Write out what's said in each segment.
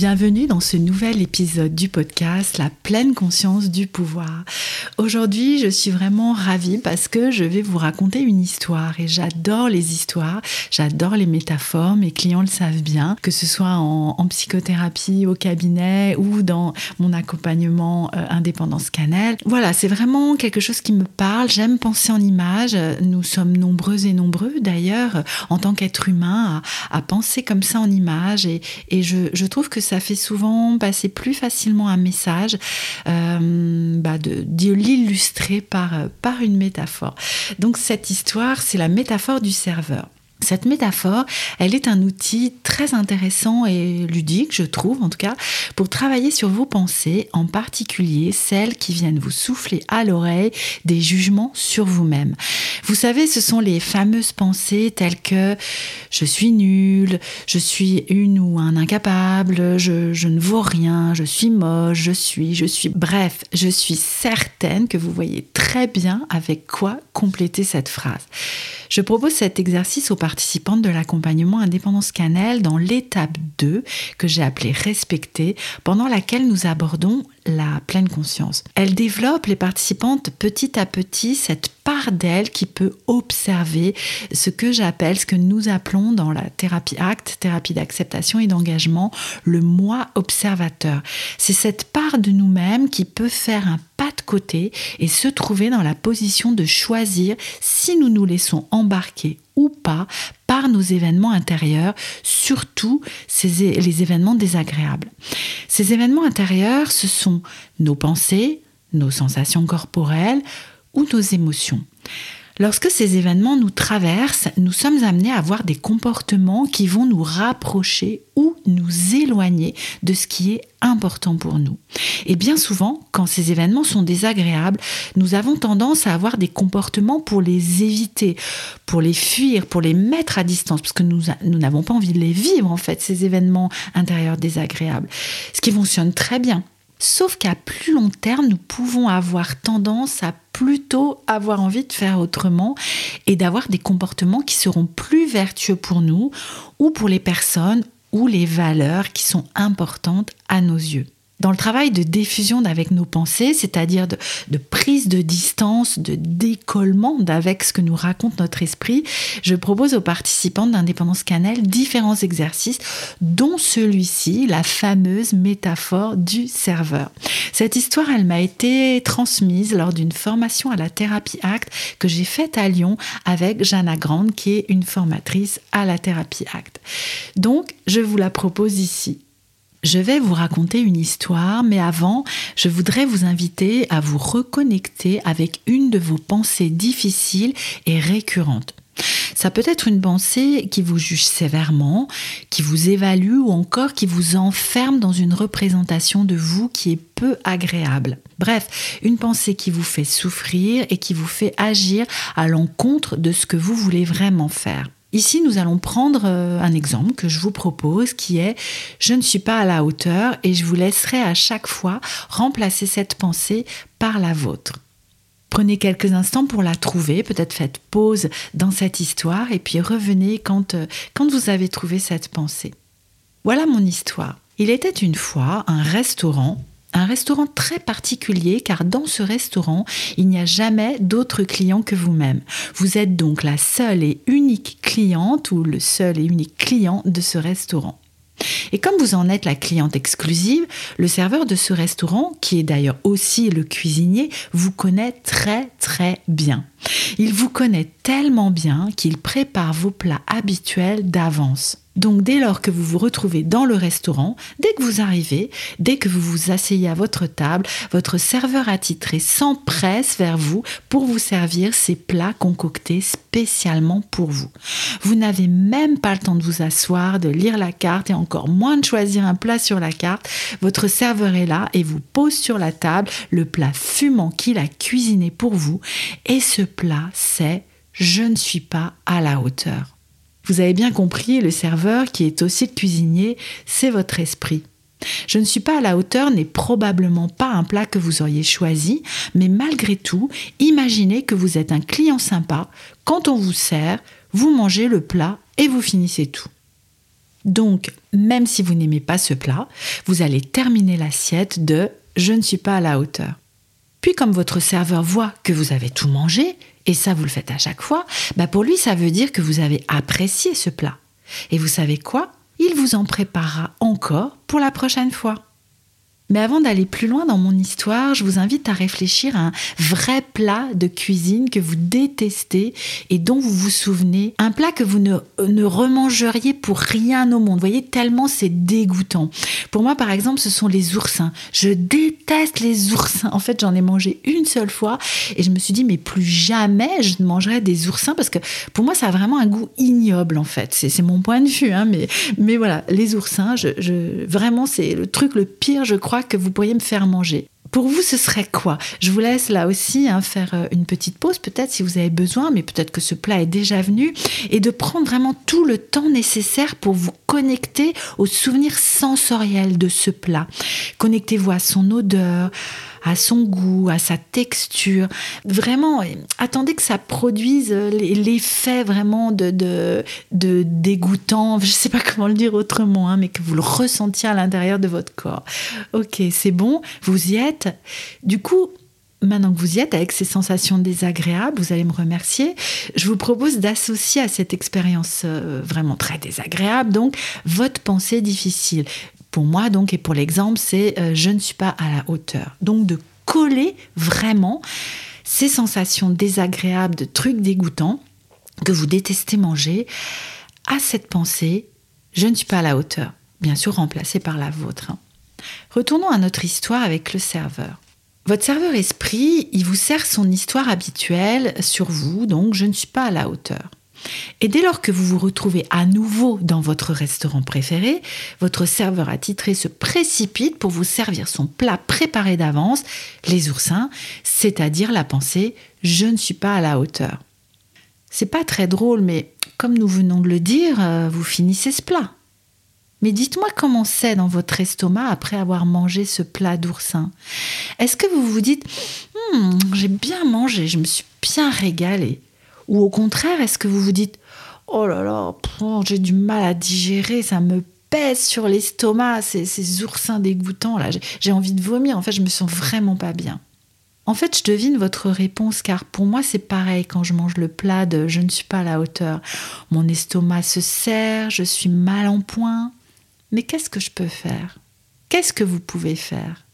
Bienvenue dans ce nouvel épisode du podcast La pleine conscience du pouvoir. Aujourd'hui, je suis vraiment ravie parce que je vais vous raconter une histoire et j'adore les histoires, j'adore les métaphores, mes clients le savent bien, que ce soit en, psychothérapie, au cabinet ou dans mon accompagnement euh, indépendance cannelle. Voilà, c'est vraiment quelque chose qui me parle, j'aime penser en images, nous sommes nombreux et nombreux d'ailleurs en tant qu'être humain à, penser comme ça en images et, je trouve que ça fait souvent passer plus facilement un message, euh, bah de, l'illustrer par, par une métaphore. Donc cette histoire, c'est la métaphore du serveur. Cette métaphore, elle est un outil très intéressant et ludique, je trouve en tout cas, pour travailler sur vos pensées, en particulier celles qui viennent vous souffler à l'oreille des jugements sur vous-même. Vous savez, ce sont les fameuses pensées telles que je suis nul, je suis une ou un incapable, je, ne vaux rien, je suis moche, je suis, je suis. Bref, je suis certaine que vous voyez très bien avec quoi compléter cette phrase. Je propose cet exercice aux de l'accompagnement Indépendance Cannelle dans l'étape 2 que j'ai appelée Respecter, pendant laquelle nous abordons la pleine conscience. Elle développe les participantes petit à petit cette part d'elle qui peut observer ce que j'appelle, ce que nous appelons dans la thérapie acte, thérapie d'acceptation et d'engagement, le moi observateur. C'est cette part de nous-mêmes qui peut faire un pas de côté et se trouver dans la position de choisir si nous nous laissons embarquer ou pas par nos événements intérieurs, surtout les événements désagréables. Ces événements intérieurs, ce sont nos pensées, nos sensations corporelles ou nos émotions. Lorsque ces événements nous traversent, nous sommes amenés à avoir des comportements qui vont nous rapprocher ou nous éloigner de ce qui est important pour nous. Et bien souvent, quand ces événements sont désagréables, nous avons tendance à avoir des comportements pour les éviter, pour les fuir, pour les mettre à distance, parce que nous n'avons pas envie de les vivre, en fait, ces événements intérieurs désagréables. Ce qui fonctionne très bien. Sauf qu'à plus long terme, nous pouvons avoir tendance à plutôt avoir envie de faire autrement et d'avoir des comportements qui seront plus vertueux pour nous ou pour les personnes ou les valeurs qui sont importantes à nos yeux dans le travail de diffusion avec nos pensées, c'est-à-dire de, prise de distance, de décollement d'avec ce que nous raconte notre esprit, je propose aux participants d'Indépendance Cannelle différents exercices, dont celui-ci, la fameuse métaphore du serveur. Cette histoire, elle m'a été transmise lors d'une formation à la thérapie acte que j'ai faite à Lyon avec Jana Grande, qui est une formatrice à la thérapie acte. Donc, je vous la propose ici. Je vais vous raconter une histoire, mais avant, je voudrais vous inviter à vous reconnecter avec une de vos pensées difficiles et récurrentes. Ça peut être une pensée qui vous juge sévèrement, qui vous évalue ou encore qui vous enferme dans une représentation de vous qui est peu agréable. Bref, une pensée qui vous fait souffrir et qui vous fait agir à l'encontre de ce que vous voulez vraiment faire. Ici, nous allons prendre euh, un exemple que je vous propose qui est je ne suis pas à la hauteur et je vous laisserai à chaque fois remplacer cette pensée par la vôtre. Prenez quelques instants pour la trouver, peut-être faites pause dans cette histoire et puis revenez quand, euh, quand vous avez trouvé cette pensée. Voilà mon histoire. Il était une fois un restaurant un restaurant très particulier car dans ce restaurant, il n'y a jamais d'autres clients que vous-même. Vous êtes donc la seule et unique cliente ou le seul et unique client de ce restaurant. Et comme vous en êtes la cliente exclusive, le serveur de ce restaurant, qui est d'ailleurs aussi le cuisinier, vous connaît très très bien. Il vous connaît tellement bien qu'il prépare vos plats habituels d'avance. Donc dès lors que vous vous retrouvez dans le restaurant, dès que vous arrivez, dès que vous vous asseyez à votre table, votre serveur attitré s'empresse vers vous pour vous servir ces plats concoctés spécialement pour vous. Vous n'avez même pas le temps de vous asseoir, de lire la carte et encore moins de choisir un plat sur la carte. Votre serveur est là et vous pose sur la table le plat fumant qu'il a cuisiné pour vous. Et ce plat, c'est je ne suis pas à la hauteur. Vous avez bien compris, le serveur, qui est aussi le cuisinier, c'est votre esprit. Je ne suis pas à la hauteur n'est probablement pas un plat que vous auriez choisi, mais malgré tout, imaginez que vous êtes un client sympa. Quand on vous sert, vous mangez le plat et vous finissez tout. Donc, même si vous n'aimez pas ce plat, vous allez terminer l'assiette de je ne suis pas à la hauteur. Puis comme votre serveur voit que vous avez tout mangé, et ça vous le faites à chaque fois, bah pour lui ça veut dire que vous avez apprécié ce plat. Et vous savez quoi? Il vous en préparera encore pour la prochaine fois. Mais avant d'aller plus loin dans mon histoire, je vous invite à réfléchir à un vrai plat de cuisine que vous détestez et dont vous vous souvenez. Un plat que vous ne, ne remangeriez pour rien au monde. Vous voyez, tellement c'est dégoûtant. Pour moi, par exemple, ce sont les oursins. Je déteste les oursins. En fait, j'en ai mangé une seule fois et je me suis dit, mais plus jamais je ne mangerai des oursins parce que pour moi, ça a vraiment un goût ignoble, en fait. C'est mon point de vue, hein, mais, mais voilà, les oursins, je, je vraiment, c'est le truc le pire, je crois que vous pourriez me faire manger. Pour vous, ce serait quoi? Je vous laisse là aussi hein, faire euh, une petite pause, peut-être si vous avez besoin, mais peut-être que ce plat est déjà venu, et de prendre vraiment tout le temps nécessaire pour vous connecter au souvenir sensoriel de ce plat. Connectez-vous à son odeur, à son goût, à sa texture. Vraiment, attendez que ça produise l'effet vraiment de, dégoûtant, je ne sais pas comment le dire autrement, hein, mais que vous le ressentiez à l'intérieur de votre corps. Ok, c'est bon, vous y êtes. Du coup, Maintenant que vous y êtes avec ces sensations désagréables, vous allez me remercier. Je vous propose d'associer à cette expérience euh, vraiment très désagréable, donc, votre pensée difficile. Pour moi, donc, et pour l'exemple, c'est euh, je ne suis pas à la hauteur. Donc, de coller vraiment ces sensations désagréables, de trucs dégoûtants que vous détestez manger, à cette pensée je ne suis pas à la hauteur. Bien sûr, remplacée par la vôtre. Hein. Retournons à notre histoire avec le serveur. Votre serveur esprit, il vous sert son histoire habituelle sur vous, donc je ne suis pas à la hauteur. Et dès lors que vous vous retrouvez à nouveau dans votre restaurant préféré, votre serveur attitré se précipite pour vous servir son plat préparé d'avance, les oursins, c'est-à-dire la pensée je ne suis pas à la hauteur. C'est pas très drôle, mais comme nous venons de le dire, euh, vous finissez ce plat. Mais dites-moi comment c'est dans votre estomac après avoir mangé ce plat d'oursin. Est-ce que vous vous dites hmm, j'ai bien mangé, je me suis bien régalé ou au contraire, est-ce que vous vous dites Oh là là, j'ai du mal à digérer, ça me pèse sur l'estomac, ces, oursins dégoûtants là, j'ai envie de vomir, en fait, je me sens vraiment pas bien. En fait, je devine votre réponse car pour moi c'est pareil quand je mange le plat de je ne suis pas à la hauteur. Mon estomac se serre, je suis mal en point. Mais qu'est-ce que je peux faire? Qu'est-ce que vous pouvez faire?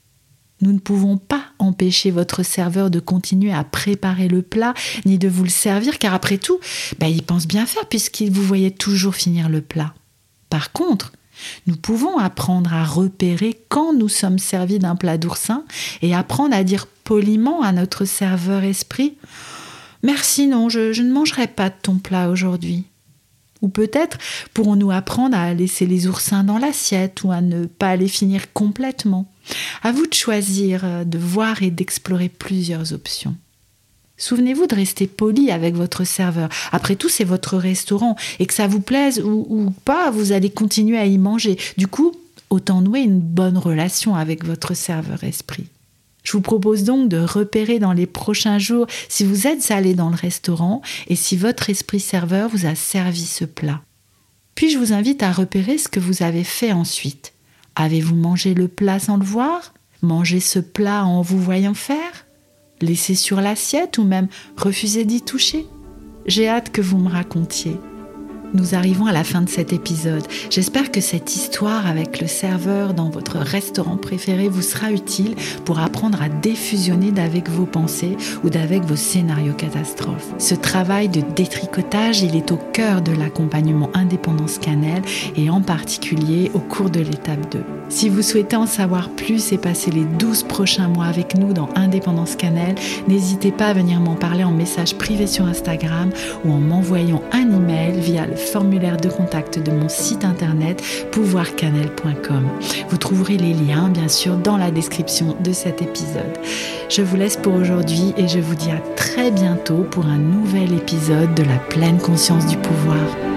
Nous ne pouvons pas empêcher votre serveur de continuer à préparer le plat ni de vous le servir, car après tout, bah, il pense bien faire puisqu'il vous voyait toujours finir le plat. Par contre, nous pouvons apprendre à repérer quand nous sommes servis d'un plat d'oursin et apprendre à dire poliment à notre serveur esprit Merci, non, je, je ne mangerai pas de ton plat aujourd'hui. Ou peut-être pourrons-nous apprendre à laisser les oursins dans l'assiette ou à ne pas les finir complètement. À vous de choisir, euh, de voir et d'explorer plusieurs options. Souvenez-vous de rester poli avec votre serveur. Après tout, c'est votre restaurant et que ça vous plaise ou, ou, pas, vous allez continuer à y manger. Du coup, autant nouer une bonne relation avec votre serveur esprit. Je vous propose donc de repérer dans les prochains jours si vous êtes allé dans le restaurant et si votre esprit serveur vous a servi ce plat. Puis je vous invite à repérer ce que vous avez fait ensuite. Avez-vous mangé le plat sans le voir? Mangé ce plat en vous voyant faire? Laissé sur l'assiette ou même refusé d'y toucher? J'ai hâte que vous me racontiez. Nous arrivons à la fin de cet épisode. J'espère que cette histoire avec le serveur dans votre restaurant préféré vous sera utile pour apprendre à défusionner d'avec vos pensées ou d'avec vos scénarios catastrophes. Ce travail de détricotage, il est au cœur de l'accompagnement Indépendance Cannelle et en particulier au cours de l'étape 2. Si vous souhaitez en savoir plus et passer les 12 prochains mois avec nous dans Indépendance Cannelle, n'hésitez pas à venir m'en parler en message privé sur Instagram ou en m'envoyant un email via le formulaire de contact de mon site internet pouvoircannelle.com. Vous trouverez les liens bien sûr dans la description de cet épisode. Je vous laisse pour aujourd'hui et je vous dis à très bientôt pour un nouvel épisode de la pleine conscience du pouvoir.